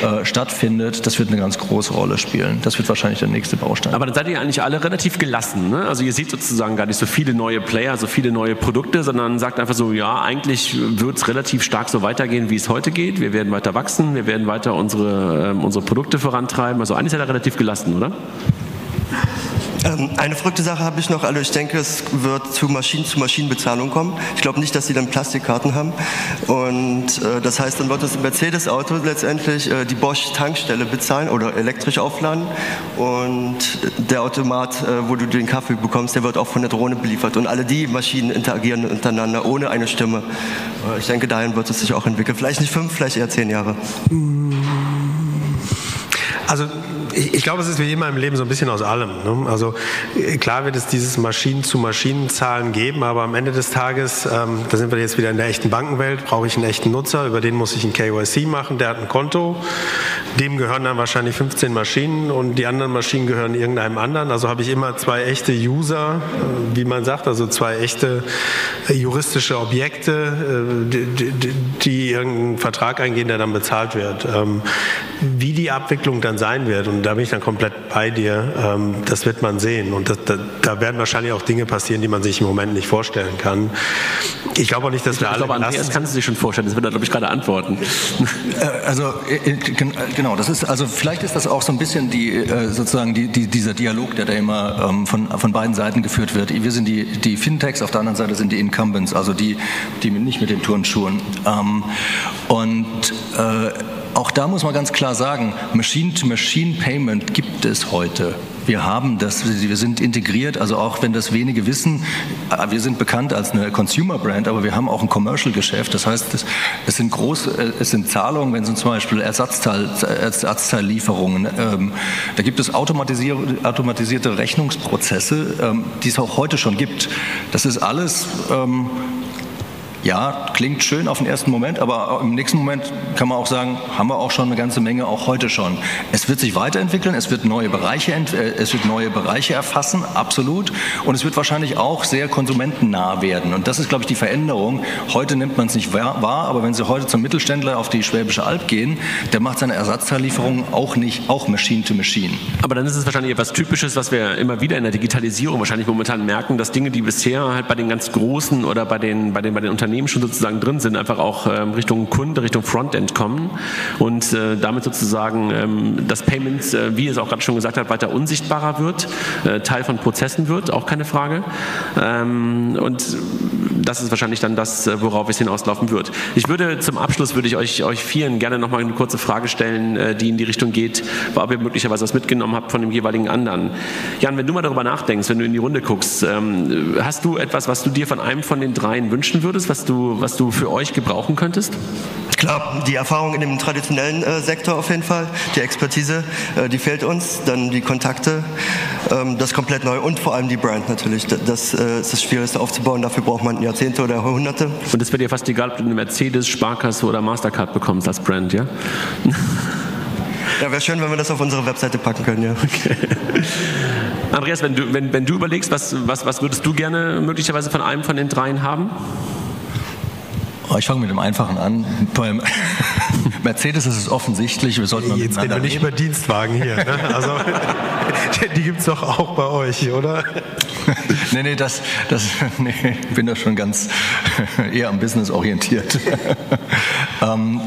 äh, stattfindet, das wird eine ganz große Rolle spielen. Das wird wahrscheinlich der nächste Baustein. Aber dann seid ihr eigentlich alle relativ gelassen. Ne? Also ihr seht sozusagen gar nicht so viele neue Player, so viele neue Produkte, sondern sagt einfach so, ja, eigentlich wird es relativ stark so weitergehen, wie es heute geht. Wir werden weiter wachsen, wir werden weiter unsere, ähm, unsere Produkte vorantreiben. Also eigentlich seid ihr relativ gelassen, oder? Ähm, eine verrückte Sache habe ich noch. Also ich denke, es wird zu Maschinen-zu-Maschinen-Bezahlung kommen. Ich glaube nicht, dass sie dann Plastikkarten haben. Und äh, das heißt, dann wird das Mercedes-Auto letztendlich äh, die Bosch-Tankstelle bezahlen oder elektrisch aufladen. Und der Automat, äh, wo du den Kaffee bekommst, der wird auch von der Drohne beliefert. Und alle die Maschinen interagieren untereinander ohne eine Stimme. Äh, ich denke, dahin wird es sich auch entwickeln. Vielleicht nicht fünf, vielleicht eher zehn Jahre. Also ich, ich glaube, es ist wie immer im Leben so ein bisschen aus allem. Ne? Also äh, klar wird es dieses Maschinen-zu-Maschinen-Zahlen geben, aber am Ende des Tages, ähm, da sind wir jetzt wieder in der echten Bankenwelt, brauche ich einen echten Nutzer, über den muss ich ein KYC machen, der hat ein Konto, dem gehören dann wahrscheinlich 15 Maschinen und die anderen Maschinen gehören irgendeinem anderen. Also habe ich immer zwei echte User, äh, wie man sagt, also zwei echte äh, juristische Objekte, die, die, die irgendeinen Vertrag eingehen, der dann bezahlt wird. Ähm, wie die Abwicklung dann sein wird und da bin ich dann komplett bei dir. Ähm, das wird man sehen. Und das, da, da, werden wahrscheinlich auch Dinge passieren, die man sich im Moment nicht vorstellen kann. Ich glaube auch nicht, dass ich wir ich alle. glaube, Andreas kannst du sich schon vorstellen. Das wird er, glaube ich, gerade antworten. Äh, also, äh, genau, das ist, also vielleicht ist das auch so ein bisschen die, äh, sozusagen die, die, dieser Dialog, der da immer ähm, von, von beiden Seiten geführt wird. Wir sind die, die Fintechs, auf der anderen Seite sind die Incumbents, also die, die nicht mit den Turnschuhen. Ähm, und äh, auch da muss man ganz klar sagen, Machine-to-Machine-Payment gibt es heute wir haben das, wir sind integriert, also auch wenn das wenige wissen, äh, wir sind bekannt als eine Consumer Brand, aber wir haben auch ein Commercial Geschäft. Das heißt, es, sind große, äh, es sind Zahlungen, wenn es zum Beispiel Ersatzteil, Ersatzteillieferungen, ähm, da gibt es automatisierte, automatisierte Rechnungsprozesse, ähm, die es auch heute schon gibt. Das ist alles ähm, ja, klingt schön auf den ersten Moment, aber im nächsten Moment kann man auch sagen, haben wir auch schon eine ganze Menge, auch heute schon. Es wird sich weiterentwickeln, es wird neue Bereiche, äh, es wird neue Bereiche erfassen, absolut. Und es wird wahrscheinlich auch sehr konsumentennah werden. Und das ist, glaube ich, die Veränderung. Heute nimmt man es nicht wahr, aber wenn Sie heute zum Mittelständler auf die Schwäbische Alb gehen, der macht seine Ersatzteillieferungen auch nicht, auch Machine to Machine. Aber dann ist es wahrscheinlich etwas Typisches, was wir immer wieder in der Digitalisierung wahrscheinlich momentan merken, dass Dinge, die bisher halt bei den ganz Großen oder bei den, bei den, bei den Unternehmen Unternehmen schon sozusagen drin sind, einfach auch ähm, Richtung Kunde, Richtung Frontend kommen und äh, damit sozusagen ähm, das Payment, äh, wie es auch gerade schon gesagt hat, weiter unsichtbarer wird, äh, Teil von Prozessen wird, auch keine Frage. Ähm, und das ist wahrscheinlich dann das, äh, worauf es hinauslaufen wird. Ich würde zum Abschluss würde ich euch, euch vielen gerne nochmal eine kurze Frage stellen, äh, die in die Richtung geht, ob ihr möglicherweise was mitgenommen habt von dem jeweiligen anderen. Jan, wenn du mal darüber nachdenkst, wenn du in die Runde guckst, ähm, hast du etwas, was du dir von einem von den dreien wünschen würdest, was du, was du für euch gebrauchen könntest? Klar, die Erfahrung in dem traditionellen äh, Sektor auf jeden Fall, die Expertise, äh, die fehlt uns, dann die Kontakte, ähm, das komplett neu und vor allem die Brand natürlich. Das äh, ist das Schwierigste aufzubauen, dafür braucht man Jahrzehnte oder Jahrhunderte. Und es wird dir fast egal, ob du eine Mercedes, Sparkasse oder Mastercard bekommst als Brand, ja? Ja, wäre schön, wenn wir das auf unsere Webseite packen können, ja. Okay. Andreas, wenn du, wenn, wenn du überlegst, was, was, was würdest du gerne möglicherweise von einem von den dreien haben? Oh, ich fange mit dem Einfachen an. Beim Mercedes ist es offensichtlich, wir sollten mal Jetzt reden wir nicht über Dienstwagen hier. Ne? Also, die gibt es doch auch bei euch, oder? Nee, nee, das, das, nee, ich bin da schon ganz eher am Business orientiert. ähm,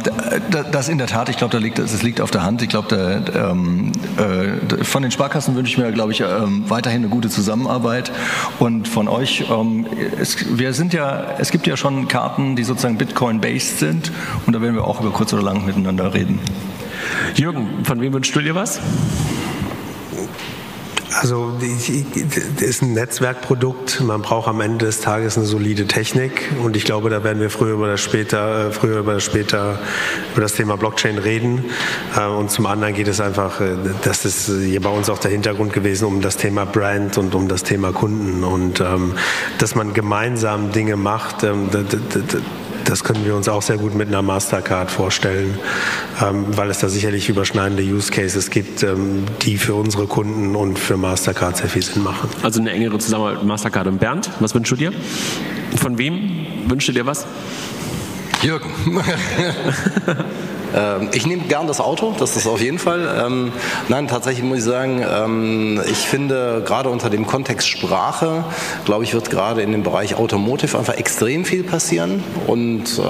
das in der Tat, ich glaube, da liegt, das liegt auf der Hand. Ich glaube, ähm, äh, von den Sparkassen wünsche ich mir, glaube ich, ähm, weiterhin eine gute Zusammenarbeit. Und von euch, ähm, es, wir sind ja, es gibt ja schon Karten, die sozusagen Bitcoin-based sind. Und da werden wir auch über kurz oder lang miteinander reden. Jürgen, von wem wünschst du dir was? Also das ist ein Netzwerkprodukt. Man braucht am Ende des Tages eine solide Technik und ich glaube, da werden wir früher oder später, äh, früher oder später über das Thema Blockchain reden. Äh, und zum anderen geht es einfach, äh, das ist hier bei uns auch der Hintergrund gewesen, um das Thema Brand und um das Thema Kunden und ähm, dass man gemeinsam Dinge macht. Das können wir uns auch sehr gut mit einer Mastercard vorstellen, ähm, weil es da sicherlich überschneidende Use Cases gibt, ähm, die für unsere Kunden und für Mastercard sehr viel Sinn machen. Also eine engere Zusammenarbeit mit Mastercard und Bernd. Was wünschst du dir? Von wem wünschst du dir was? Jürgen. Ähm, ich nehme gern das Auto, das ist auf jeden Fall. Ähm, nein, tatsächlich muss ich sagen, ähm, ich finde gerade unter dem Kontext Sprache, glaube ich, wird gerade in dem Bereich Automotive einfach extrem viel passieren. Und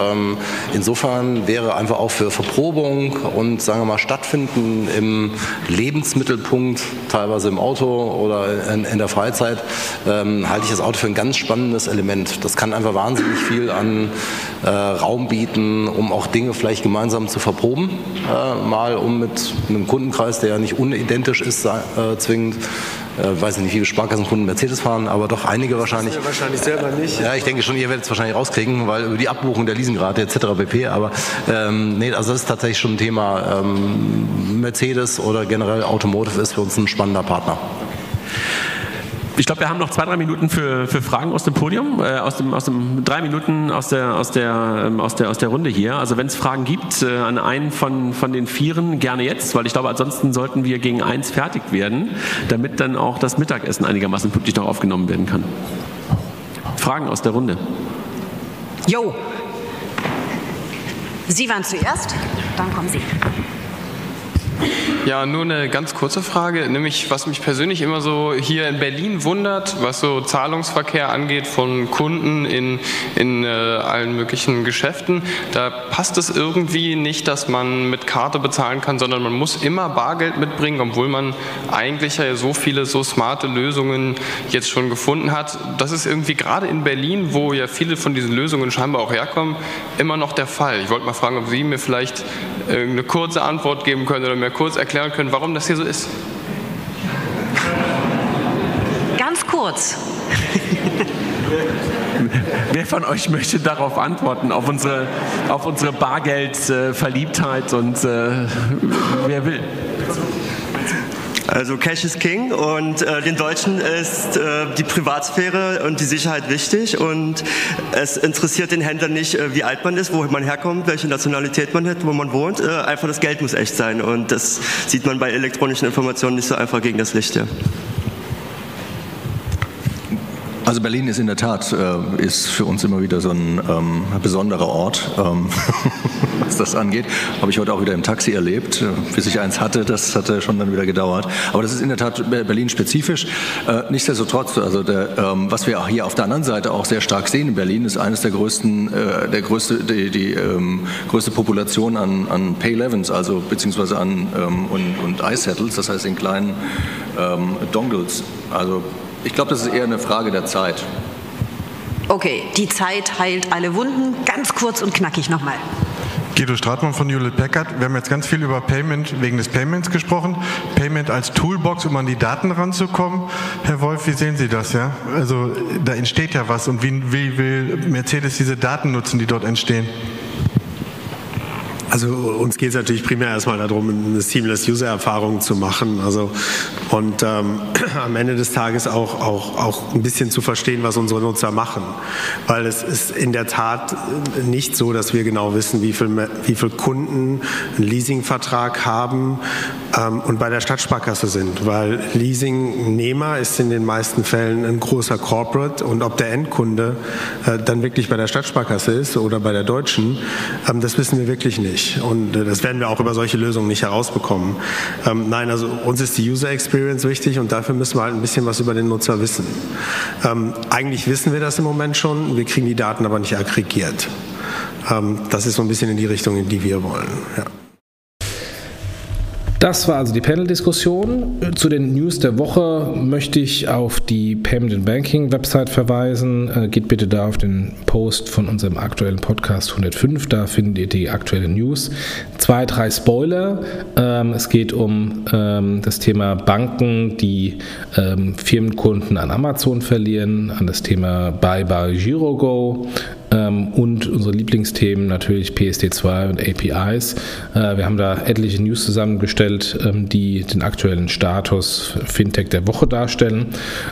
insofern wäre einfach auch für Verprobung und sagen wir mal Stattfinden im Lebensmittelpunkt, teilweise im Auto oder in, der Freizeit, halte ich das Auto für ein ganz spannendes Element. Das kann einfach wahnsinnig viel an äh, Raum bieten, um auch Dinge vielleicht gemeinsam zu verproben verproben, äh, mal um mit einem Kundenkreis, der ja nicht unidentisch ist, äh, zwingend, äh, weiß ich nicht, wie viele Sparkassenkunden Mercedes fahren, aber doch einige wahrscheinlich. Das wahrscheinlich selber nicht. Ja, ich denke schon, ihr werdet es wahrscheinlich rauskriegen, weil über die Abbuchung der Leasingrate etc. pp. Aber ähm, nee, also das ist tatsächlich schon ein Thema. Ähm, Mercedes oder generell Automotive ist für uns ein spannender Partner. Ich glaube, wir haben noch zwei, drei Minuten für, für Fragen aus dem Podium, äh, aus, dem, aus dem drei Minuten aus der, aus der, ähm, aus der, aus der Runde hier. Also wenn es Fragen gibt äh, an einen von, von den Vieren, gerne jetzt, weil ich glaube, ansonsten sollten wir gegen eins fertig werden, damit dann auch das Mittagessen einigermaßen pünktlich noch aufgenommen werden kann. Fragen aus der Runde. Jo. Sie waren zuerst, dann kommen Sie. Ja, nur eine ganz kurze Frage, nämlich was mich persönlich immer so hier in Berlin wundert, was so Zahlungsverkehr angeht von Kunden in, in äh, allen möglichen Geschäften. Da passt es irgendwie nicht, dass man mit Karte bezahlen kann, sondern man muss immer Bargeld mitbringen, obwohl man eigentlich ja so viele so smarte Lösungen jetzt schon gefunden hat. Das ist irgendwie gerade in Berlin, wo ja viele von diesen Lösungen scheinbar auch herkommen, immer noch der Fall. Ich wollte mal fragen, ob Sie mir vielleicht eine kurze Antwort geben können oder mir kurz erklären können, warum das hier so ist? Ganz kurz. Wer von euch möchte darauf antworten, auf unsere, auf unsere Bargeldverliebtheit und äh, wer will? Also Cash is King und äh, den Deutschen ist äh, die Privatsphäre und die Sicherheit wichtig und es interessiert den Händler nicht, äh, wie alt man ist, wo man herkommt, welche Nationalität man hat, wo man wohnt. Äh, einfach das Geld muss echt sein und das sieht man bei elektronischen Informationen nicht so einfach gegen das Licht. Ja. Also Berlin ist in der Tat äh, ist für uns immer wieder so ein ähm, besonderer Ort, ähm, was das angeht. Habe ich heute auch wieder im Taxi erlebt, äh, bis ich eins hatte. Das hatte schon dann wieder gedauert. Aber das ist in der Tat Berlin spezifisch. Äh, nichtsdestotrotz, also der, ähm, was wir hier auf der anderen Seite auch sehr stark sehen in Berlin, ist eines der größten, äh, der größte, die, die ähm, größte Population an, an Pay 11s, also beziehungsweise an ähm, und, und iSettles, das heißt in kleinen ähm, Dongles. Also ich glaube, das ist eher eine Frage der Zeit. Okay, die Zeit heilt alle Wunden. Ganz kurz und knackig nochmal. Guido Stratmann von Hewlett Packard. Wir haben jetzt ganz viel über Payment wegen des Payments gesprochen. Payment als Toolbox, um an die Daten ranzukommen. Herr Wolf, wie sehen Sie das? Ja? Also da entsteht ja was. Und wie, wie will Mercedes diese Daten nutzen, die dort entstehen? Also uns geht es natürlich primär erstmal darum, eine seamless User-Erfahrung zu machen. Also und ähm, am Ende des Tages auch, auch, auch ein bisschen zu verstehen, was unsere Nutzer machen. Weil es ist in der Tat nicht so, dass wir genau wissen, wie viele wie viel Kunden einen Leasingvertrag haben ähm, und bei der Stadtsparkasse sind. Weil Leasingnehmer ist in den meisten Fällen ein großer Corporate und ob der Endkunde äh, dann wirklich bei der Stadtsparkasse ist oder bei der Deutschen, ähm, das wissen wir wirklich nicht nicht. Und äh, das werden wir auch über solche Lösungen nicht herausbekommen. Ähm, nein, also uns ist die User Experience wichtig und dafür müssen wir halt ein bisschen was über den Nutzer wissen. Ähm, eigentlich wissen wir das im Moment schon, wir kriegen die Daten aber nicht aggregiert. Ähm, das ist so ein bisschen in die Richtung, in die wir wollen. Ja. Das war also die Panel-Diskussion. Zu den News der Woche möchte ich auf die Payment and Banking Website verweisen. Äh, geht bitte da auf den Post von unserem aktuellen Podcast 105. Da findet ihr die aktuellen News. Zwei, drei Spoiler. Ähm, es geht um ähm, das Thema Banken, die ähm, Firmenkunden an Amazon verlieren, an das Thema Bye Bye GiroGo und unsere Lieblingsthemen natürlich PSD2 und APIs. Äh, wir haben da etliche News zusammengestellt, ähm, die den aktuellen Status Fintech der Woche darstellen.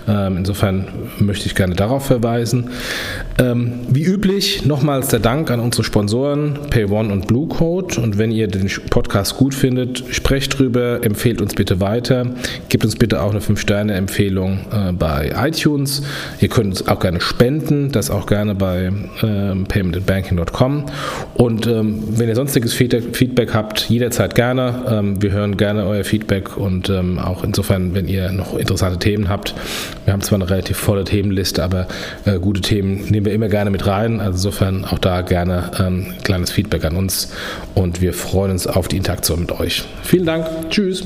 Ähm, insofern möchte ich gerne darauf verweisen. Ähm, wie üblich nochmals der Dank an unsere Sponsoren PayOne und Bluecode und wenn ihr den Podcast gut findet, sprecht drüber, empfehlt uns bitte weiter, gebt uns bitte auch eine 5-Sterne-Empfehlung äh, bei iTunes. Ihr könnt uns auch gerne spenden, das auch gerne bei äh, paymentandbanking.com. Und ähm, wenn ihr sonstiges Feedback habt, jederzeit gerne. Ähm, wir hören gerne euer Feedback und ähm, auch insofern, wenn ihr noch interessante Themen habt. Wir haben zwar eine relativ volle Themenliste, aber äh, gute Themen nehmen wir immer gerne mit rein. Also insofern auch da gerne ähm, kleines Feedback an uns und wir freuen uns auf die Interaktion mit euch. Vielen Dank. Tschüss.